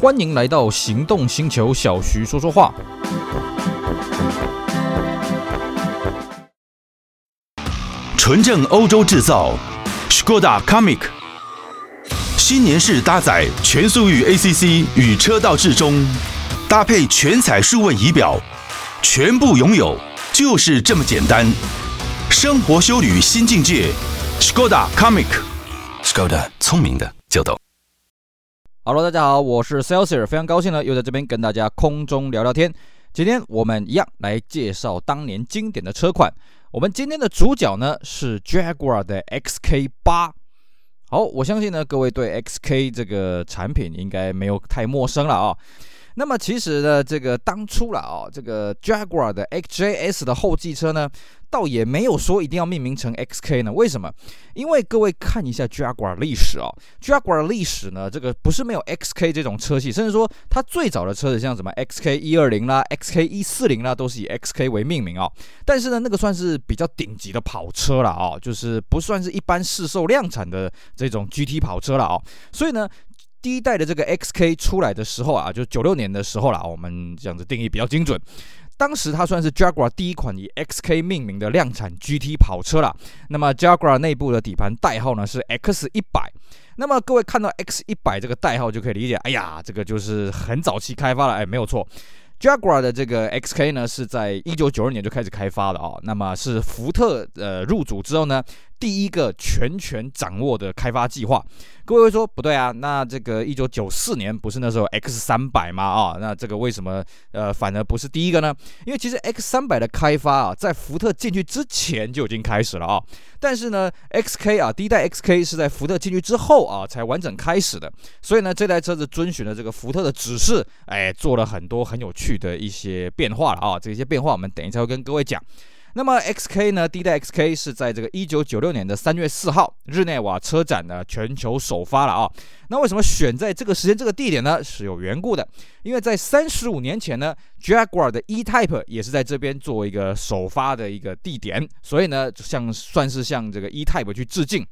欢迎来到行动星球，小徐说说话。纯正欧洲制造，Skoda Comic，新年式搭载全速域 ACC 与车道智中，搭配全彩数位仪表，全部拥有就是这么简单。生活修旅新境界，Skoda Comic，Skoda 聪明的。Hello，大家好，我是 Celsius，非常高兴呢，又在这边跟大家空中聊聊天。今天我们一样来介绍当年经典的车款。我们今天的主角呢是 Jaguar 的 XK 八。好，我相信呢各位对 XK 这个产品应该没有太陌生了啊、那么其实呢，这个当初了啊、哦，这个 Jaguar 的 XJS 的后继车呢。倒也没有说一定要命名成 XK 呢？为什么？因为各位看一下 Jaguar 历史啊，Jaguar 历史呢，这个不是没有 XK 这种车系，甚至说它最早的车子像什么 XK 一二零啦、XK 一四零啦，都是以 XK 为命名啊。但是呢，那个算是比较顶级的跑车了啊，就是不算是一般市售量产的这种 GT 跑车了啊。所以呢，第一代的这个 XK 出来的时候啊，就九六年的时候啦，我们这样子定义比较精准。当时它算是 Jaguar 第一款以 XK 命名的量产 GT 跑车了。那么 Jaguar 内部的底盘代号呢是 X 一百。那么各位看到 X 一百这个代号就可以理解，哎呀，这个就是很早期开发了，哎，没有错。Jaguar 的这个 XK 呢是在一九九二年就开始开发的啊。那么是福特呃入主之后呢，第一个全权掌握的开发计划。各位会说不对啊，那这个一九九四年不是那时候 X 三百吗？啊，那这个为什么呃反而不是第一个呢？因为其实 X 三百的开发啊，在福特进去之前就已经开始了啊。但是呢，XK 啊，第一代 XK 是在福特进去之后啊才完整开始的。所以呢，这台车子遵循了这个福特的指示，哎，做了很多很有趣的一些变化了啊。这些变化我们等一下会跟各位讲。那么 XK 呢？第一代 XK 是在这个一九九六年的三月四号日内瓦车展呢全球首发了啊。那为什么选在这个时间、这个地点呢？是有缘故的，因为在三十五年前呢，Jaguar 的 E-Type 也是在这边作为一个首发的一个地点，所以呢，像算是向这个 E-Type 去致敬。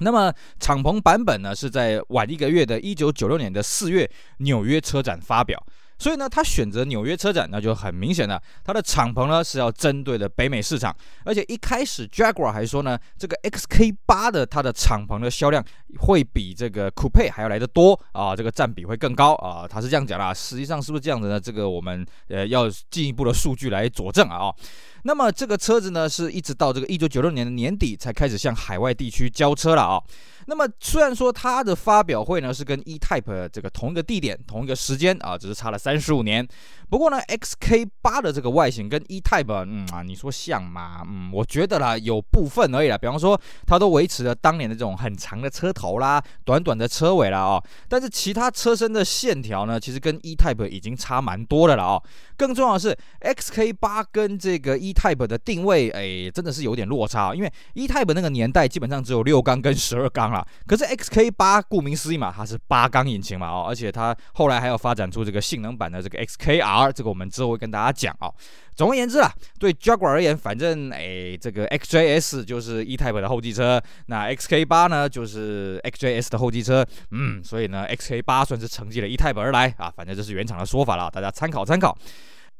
那么敞篷版本呢，是在晚一个月的一九九六年的四月纽约车展发表。所以呢，他选择纽约车展，那就很明显了。它的敞篷呢是要针对的北美市场，而且一开始 Jaguar 还说呢，这个 XK8 的它的敞篷的销量会比这个 Coupe 还要来得多啊，这个占比会更高啊，他是这样讲啦。实际上是不是这样子呢？这个我们呃要进一步的数据来佐证啊。那么这个车子呢，是一直到这个一九九六年的年底才开始向海外地区交车了啊。那么虽然说它的发表会呢是跟 E-Type 这个同一个地点、同一个时间啊，只是差了三十五年。不过呢，XK8 的这个外形跟 E-Type，嗯啊，你说像吗？嗯，我觉得啦，有部分而已啦。比方说，它都维持了当年的这种很长的车头啦、短短的车尾啦啊。但是其他车身的线条呢，其实跟 E-Type 已经差蛮多的了啊。更重要的是，XK8 跟这个 E-Type 的定位，哎，真的是有点落差。因为 E-Type 那个年代基本上只有六缸跟十二缸啦。可是 XK8 顾名思义嘛，它是八缸引擎嘛，哦，而且它后来还要发展出这个性能版的这个 XKR，这个我们之后会跟大家讲哦。总而言之啊，对 Jaguar 而言，反正哎，这个 XJS 就是 E-Type 的后继车，那 XK8 呢就是 XJS 的后继车，嗯，所以呢 XK8 算是承继了 E-Type 而来啊，反正这是原厂的说法了，大家参考参考。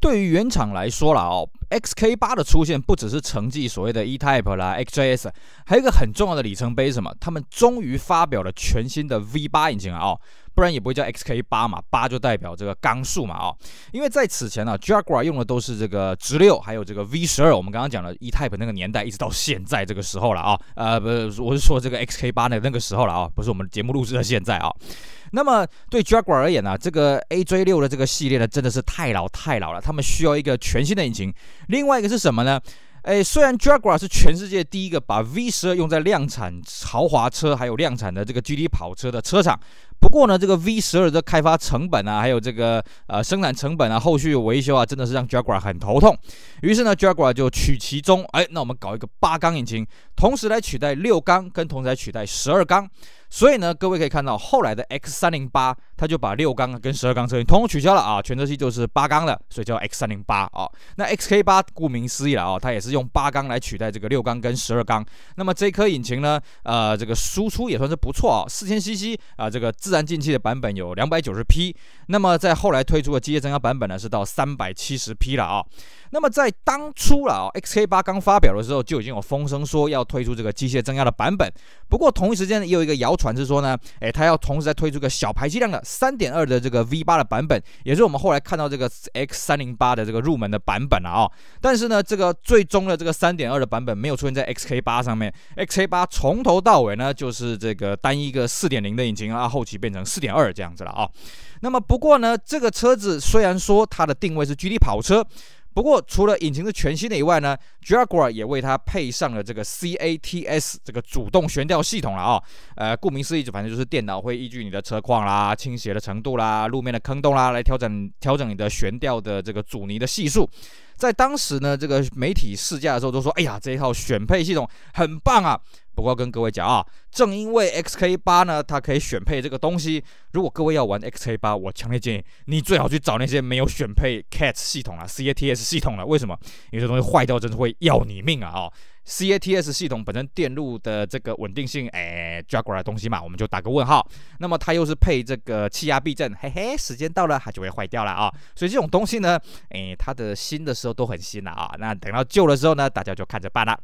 对于原厂来说了哦，XK8 的出现不只是承继所谓的 E-Type 啦，XJS，还有一个很重要的里程碑是什么？他们终于发表了全新的 V8 引擎啊，哦，不然也不会叫 XK8 嘛，八就代表这个缸数嘛，哦，因为在此前呢，Jaguar 用的都是这个直六，还有这个 V12，我们刚刚讲了 E-Type 那个年代，一直到现在这个时候了啊，呃，不是，我是说这个 XK8 的那个时候了啊，不是我们节目录制的现在啊。那么对 Jaguar 而言呢，这个 AJ6 的这个系列呢，真的是太老太老了，他们需要一个全新的引擎。另外一个是什么呢？诶，虽然 Jaguar 是全世界第一个把 V12 用在量产豪华车还有量产的这个 GT 跑车的车厂。不过呢，这个 V12 的开发成本啊，还有这个呃生产成本啊，后续维修啊，真的是让 Jaguar 很头痛。于是呢，Jaguar 就取其中，哎，那我们搞一个八缸引擎，同时来取代六缸，跟同时来取代十二缸。所以呢，各位可以看到，后来的 X308，它就把六缸跟十二缸车型统统取消了啊，全车系就是八缸的，所以叫 X308 啊。那 XK8 顾名思义了啊，它也是用八缸来取代这个六缸跟十二缸。那么这颗引擎呢，呃，这个输出也算是不错啊，四千 CC 啊，这个。自然进气的版本有两百九十匹，那么在后来推出的机械增压版本呢，是到三百七十匹了啊。那么在当初了啊，XK8 刚发表的时候就已经有风声说要推出这个机械增压的版本。不过同一时间也有一个谣传是说呢，诶，它要同时再推出个小排气量的三点二的这个 V8 的版本，也是我们后来看到这个 X308 的这个入门的版本了啊。但是呢，这个最终的这个三点二的版本没有出现在 XK8 上面，XK8 从头到尾呢就是这个单一个四点零的引擎啊，后期变成四点二这样子了啊。那么不过呢，这个车子虽然说它的定位是 GT 跑车。不过，除了引擎是全新的以外呢，Jaguar 也为它配上了这个 CATS 这个主动悬吊系统了啊、呃，顾名思义，就反正就是电脑会依据你的车况啦、倾斜的程度啦、路面的坑洞啦，来调整调整你的悬吊的这个阻尼的系数。在当时呢，这个媒体试驾的时候都说：“哎呀，这一套选配系统很棒啊！”不过跟各位讲啊，正因为 XK8 呢，它可以选配这个东西。如果各位要玩 XK8，我强烈建议你最好去找那些没有选配 CATS 系统啊、CATS 系统的。为什么？有些东西坏掉真的会要你命啊！哦，CATS 系统本身电路的这个稳定性，哎，Jaguar 的东西嘛，我们就打个问号。那么它又是配这个气压避震，嘿嘿，时间到了它就会坏掉了啊。所以这种东西呢，哎，它的新的时候都很新了啊。那等到旧的时候呢，大家就看着办了。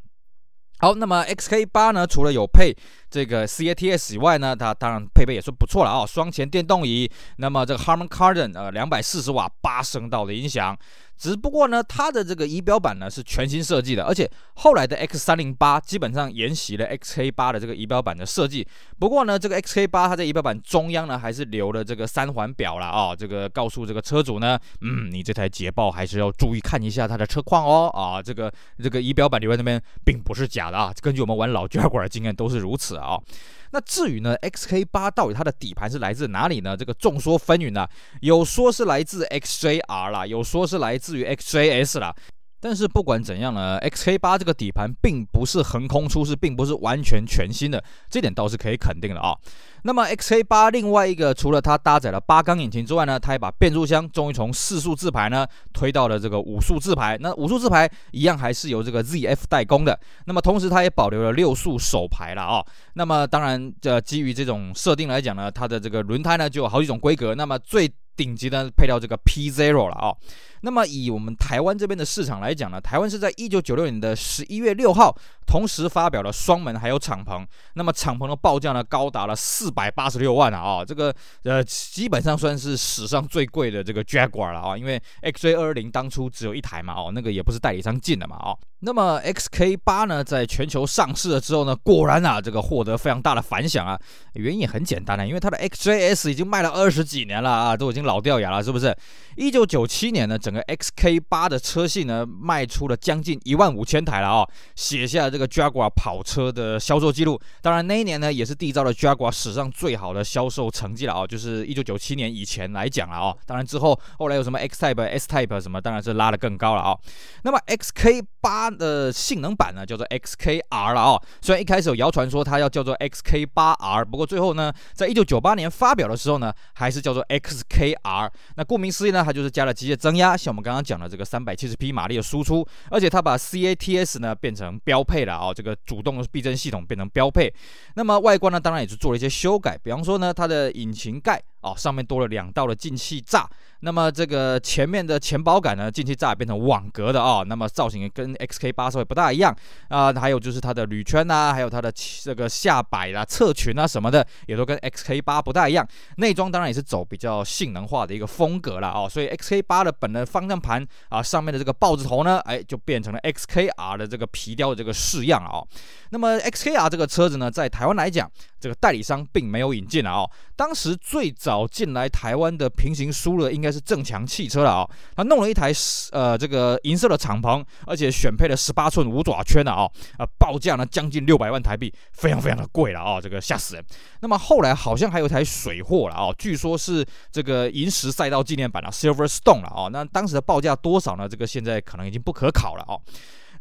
好，那么 XK 八呢，除了有配这个 CATS 以外呢，它当然配备也是不错了啊，双前电动仪，那么这个 Harman Kardon 呃两百四十瓦八声道的音响。只不过呢，它的这个仪表板呢是全新设计的，而且后来的 X 三零八基本上沿袭了 XK 八的这个仪表板的设计。不过呢，这个 XK 八它在仪表板中央呢还是留了这个三环表了啊，这个告诉这个车主呢，嗯，你这台捷豹还是要注意看一下它的车况哦啊，这个这个仪表板留在那边并不是假的啊，根据我们玩老 Jaguar 的经验都是如此啊。啊那至于呢，XK 八到底它的底盘是来自哪里呢？这个众说纷纭啊，有说是来自 XJR 啦，有说是来自于 XJS 啦。但是不管怎样呢，XK8 这个底盘并不是横空出世，并不是完全全新的，这点倒是可以肯定的啊。那么 XK8 另外一个，除了它搭载了八缸引擎之外呢，它也把变速箱终于从四速自排呢推到了这个五速自排。那五速自排一样还是由这个 ZF 代工的。那么同时它也保留了六速手排了啊。那么当然，这基于这种设定来讲呢，它的这个轮胎呢就有好几种规格。那么最顶级的配料这个 P Zero 了啊、那么以我们台湾这边的市场来讲呢，台湾是在一九九六年的十一月六号同时发表了双门还有敞篷，那么敞篷的报价呢高达了四百八十六万啊啊、这个呃基本上算是史上最贵的这个 Jaguar 了啊、因为 XJ 二二零当初只有一台嘛哦，那个也不是代理商进的嘛哦。那么 XK 八呢，在全球上市了之后呢，果然啊，这个获得非常大的反响啊。原因也很简单啊，因为它的 XJS 已经卖了二十几年了啊，都已经老掉牙了，是不是？一九九七年呢，整个 XK 八的车系呢，卖出了将近一万五千台了啊，写下这个 Jaguar 跑车的销售记录。当然那一年呢，也是缔造了 Jaguar 史上最好的销售成绩了啊，就是一九九七年以前来讲了啊。当然之后后来有什么 X Type、S Type 什么，当然是拉得更高了啊。那么 XK 八的性能版呢，叫做 XKR 了啊。虽然一开始有谣传说它要叫做 XK8R，不过最后呢，在一九九八年发表的时候呢，还是叫做 XKR。那顾名思义呢，它就是加了机械增压，像我们刚刚讲的这个三百七十匹马力的输出，而且它把 CATS 呢变成标配了啊，这个主动避震系统变成标配。那么外观呢，当然也是做了一些修改，比方说呢，它的引擎盖。哦，上面多了两道的进气栅，那么这个前面的前保杆呢，进气栅也变成网格的哦，那么造型跟 XK8 稍微不大一样啊、还有就是它的铝圈呐、还有它的这个下摆啦、侧裙啊什么的，也都跟 XK8 不大一样。内装当然也是走比较性能化的一个风格了哦，所以 XK8 的本的方向盘啊，上面的这个豹子头呢，哎，就变成了 XKR 的这个皮雕的这个式样啊、哦。那么 XKR 这个车子呢，在台湾来讲，这个代理商并没有引进啊、哦，当时最早。进来台湾的平行输入应该是正强汽车了啊，他弄了一台呃这个银色的敞篷，而且选配了十八寸五爪圈的啊，啊报价呢将近六百万台币，非常非常的贵了啊，这个吓死人。那么后来好像还有一台水货了啊，据说是这个银石赛道纪念版的 Silverstone 了啊，那当时的报价多少呢？这个现在可能已经不可考了啊。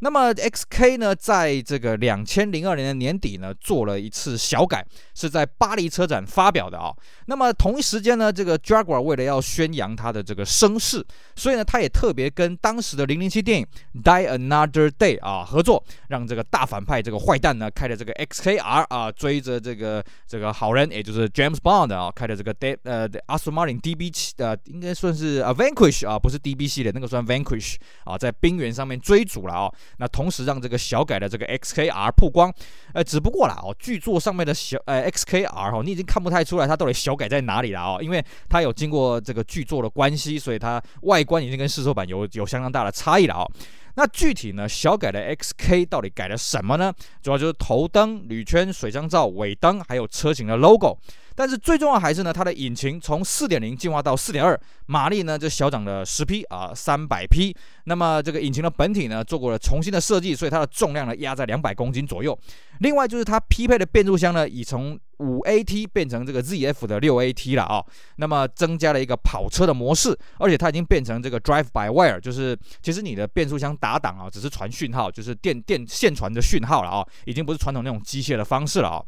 那么 XK 呢，在这个两千零二年的年底呢，做了一次小改，是在巴黎车展发表的啊、那么同一时间呢，这个 Jaguar 为了要宣扬它的这个声势，所以呢，他也特别跟当时的零零七电影 Die Another Day 啊合作，让这个大反派这个坏蛋呢，开的这个 XKR 啊，追着这个这个好人，也就是 James Bond 啊，开的这个 De 呃 Aston Martin DB 七呃，应该算是啊 Vanquish 啊，不是 DB 系列，那个算 Vanquish 啊，在冰原上面追逐了啊。那同时让这个小改的这个 XKR 曝光，呃，只不过啦哦，剧作上面的小呃 XKR 哦，你已经看不太出来它到底小改在哪里了哦，因为它有经过这个剧作的关系，所以它外观已经跟试售版有有相当大的差异了哦。那具体呢，小改的 XK 到底改了什么呢？主要就是头灯、铝圈、水箱罩、尾灯，还有车型的 logo。但是最重要还是呢，它的引擎从四点零进化到四点二，马力呢就小涨了十匹啊，三百匹。那么这个引擎的本体呢做过了重新的设计，所以它的重量呢压在两百公斤左右。另外就是它匹配的变速箱呢，已从五 AT 变成这个 ZF 的六 AT 了啊。那么增加了一个跑车的模式，而且它已经变成这个 Drive by Wire，就是其实你的变速箱打档啊，只是传讯号，就是电电线传的讯号了啊，已经不是传统那种机械的方式了啊。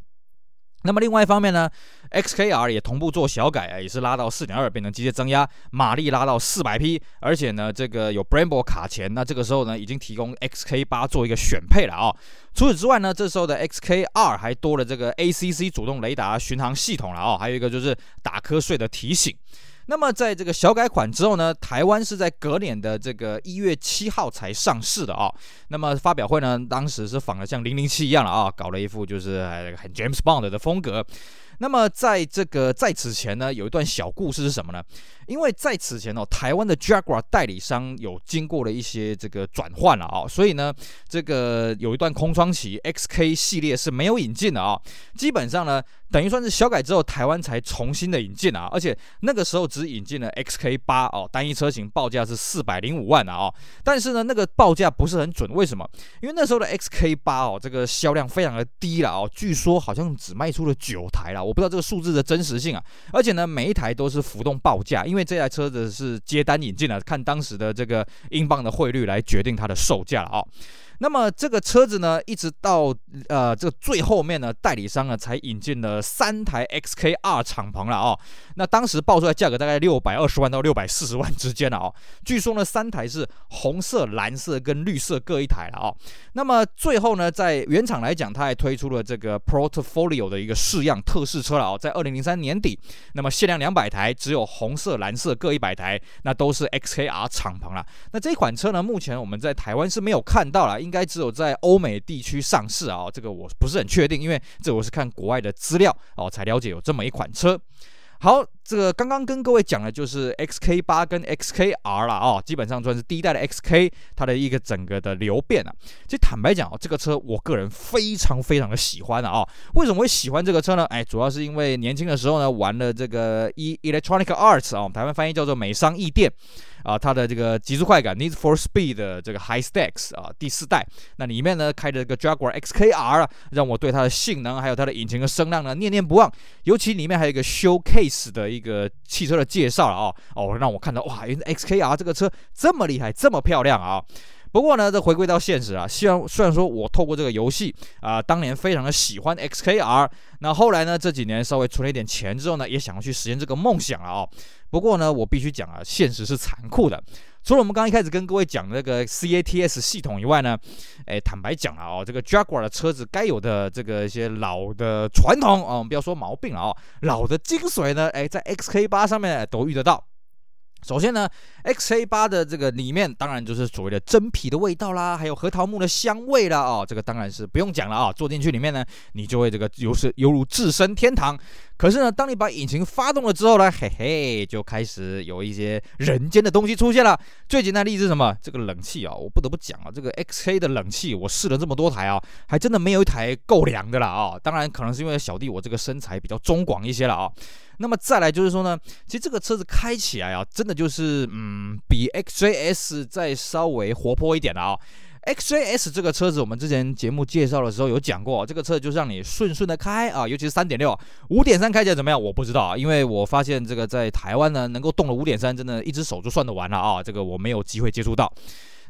那么另外一方面呢，XKR 也同步做小改啊，也是拉到四点二，变成机械增压，马力拉到四百匹，而且呢，这个有 Brembo 卡钳，那这个时候呢，已经提供 XK 八做一个选配了啊。除此之外呢，这时候的 XKR 还多了这个 ACC 主动雷达巡航系统了啊，还有一个就是打瞌睡的提醒。那么在这个小改款之后呢，台湾是在隔年的这个一月七号才上市的啊。那么发表会呢，当时是仿的像零零七一样了啊，搞了一副就是很 James Bond 的风格。那么在这个在此前呢，有一段小故事是什么呢？因为在此前哦，台湾的 Jaguar 代理商有经过了一些这个转换了啊，所以呢，这个有一段空窗期，XK 系列是没有引进的啊。基本上呢，等于算是小改之后，台湾才重新的引进啊，而且那个时候只引进了 XK 八哦，单一车型报价是四百零五万啊。但是呢，那个报价不是很准，为什么？因为那时候的 XK 八哦，这个销量非常的低了哦，据说好像只卖出了九台了。我不知道这个数字的真实性啊，而且呢，每一台都是浮动报价，因为这台车子是接单引进的，看当时的这个英镑的汇率来决定它的售价了啊。那么这个车子呢，一直到呃这个最后面呢，代理商呢才引进了三台 XKR 敞篷了哦。那当时报出来价格大概六百二十万到六百四十万之间了哦。据说呢，三台是红色、蓝色跟绿色各一台了哦。那么最后呢，在原厂来讲，它还推出了这个 Portfolio 的一个试样特试车了哦，在二零零三年底，那么限量两百台，只有红色、蓝色各一百台，那都是 XKR 敞篷了。那这款车呢，目前我们在台湾是没有看到了。应该只有在欧美地区上市啊，这个我不是很确定，因为这我是看国外的资料哦才了解有这么一款车。好，这个刚刚跟各位讲的就是 XK 八跟 XKR 了啊，基本上算是第一代的 XK，它的一个整个的流变啊。其实坦白讲啊，这个车我个人非常非常的喜欢的啊。为什么会喜欢这个车呢？哎，主要是因为年轻的时候呢玩了这个 E Electronic Arts 啊，我们台湾翻译叫做美商艺电。啊，它的这个极速快感 Need for Speed 的这个 High Stacks 啊，第四代，那里面呢开着这个 Jaguar XKR 啊，让我对它的性能还有它的引擎和声量呢念念不忘。尤其里面还有一个 Showcase 的一个汽车的介绍了啊，哦，让我看到哇，原来 XKR 这个车这么厉害，这么漂亮啊。不过呢，这回归到现实啊，虽然虽然说我透过这个游戏啊，当年非常的喜欢 XKR，那后来呢这几年稍微存了一点钱之后呢，也想要去实现这个梦想了啊。不过呢，我必须讲啊，现实是残酷的。除了我们刚一开始跟各位讲那个 CATS 系统以外呢，哎，坦白讲啊，哦，这个 Jaguar 的车子该有的这个一些老的传统啊，我们不要说毛病了啊，老的精髓呢，哎，在 XK8 上面都遇得到。首先呢，X A 八的这个里面当然就是所谓的真皮的味道啦，还有核桃木的香味啦，哦，这个当然是不用讲了啊，坐进去里面呢，你就会这个犹是犹如置身天堂。可是呢，当你把引擎发动了之后呢，嘿嘿，就开始有一些人间的东西出现了。最简单的例子是什么？这个冷气啊，我不得不讲啊，这个 XK 的冷气，我试了这么多台啊，还真的没有一台够凉的了啊。当然，可能是因为小弟我这个身材比较中广一些了啊。那么再来就是说呢，其实这个车子开起来啊，真的就是嗯，比 XJS 再稍微活泼一点的啊。XJS 这个车子，我们之前节目介绍的时候有讲过，这个车就是让你顺顺的开啊，尤其是三点六，五点三开起来怎么样？我不知道啊，因为我发现这个在台湾呢，能够动了五点三，真的一只手就算得完了啊，这个我没有机会接触到。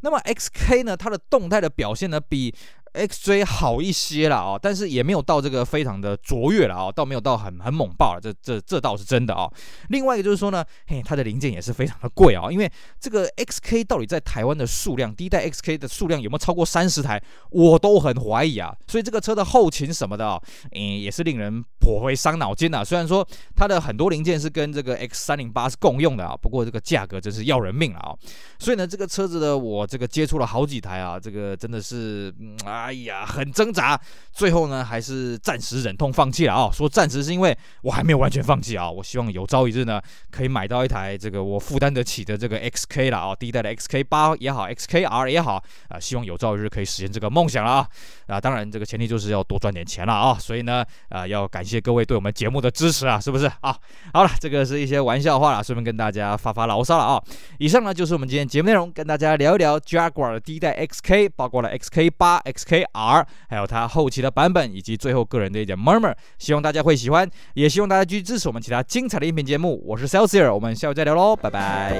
那么 XK 呢，它的动态的表现呢，比 XJ 好一些了啊，但是也没有到这个非常的卓越了啊，倒没有到很很猛爆了，这这这倒是真的啊。另外一个就是说呢，嘿，它的零件也是非常的贵啊，因为这个 XK 到底在台湾的数量，第一代 XK 的数量有没有超过三十台，我都很怀疑啊。所以这个车的后勤什么的啊，嗯，也是令人颇为伤脑筋啊。虽然说它的很多零件是跟这个 X 三零八是共用的啊，不过这个价格真是要人命了啊。所以呢，这个车子呢，我这个接触了好几台啊，这个真的是，嗯，哎呀，很挣扎，最后呢，还是暂时忍痛放弃了啊。说暂时是因为我还没有完全放弃啊，我希望有朝一日呢，可以买到一台这个我负担得起的这个 XK 了啊，第一代的 XK 八也好，XKR 也好啊，希望有朝一日可以实现这个梦想了啊。啊，当然这个前提就是要多赚点钱了啊。所以呢，啊，要感谢各位对我们节目的支持啊，是不是啊？好了，这个是一些玩笑话了，顺便跟大家发发牢骚了啊。以上呢就是我们今天节目内容，跟大家聊一聊 Jaguar 的第一代 XK，包括了 XK 八、XK AR，还有它后期的版本，以及最后个人的一点 murmur。希望大家会喜欢，也希望大家继续支持我们其他精彩的音频节目。我是 Celsius，我们下午再聊喽，拜拜。